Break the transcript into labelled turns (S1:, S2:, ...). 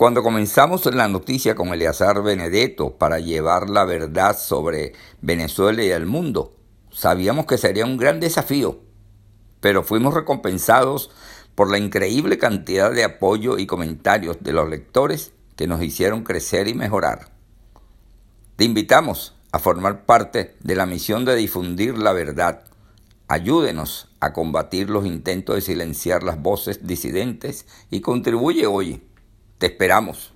S1: Cuando comenzamos la noticia con Eleazar Benedetto para llevar la verdad sobre Venezuela y el mundo, sabíamos que sería un gran desafío, pero fuimos recompensados por la increíble cantidad de apoyo y comentarios de los lectores que nos hicieron crecer y mejorar. Te invitamos a formar parte de la misión de difundir la verdad. Ayúdenos a combatir los intentos de silenciar las voces disidentes y contribuye hoy te esperamos.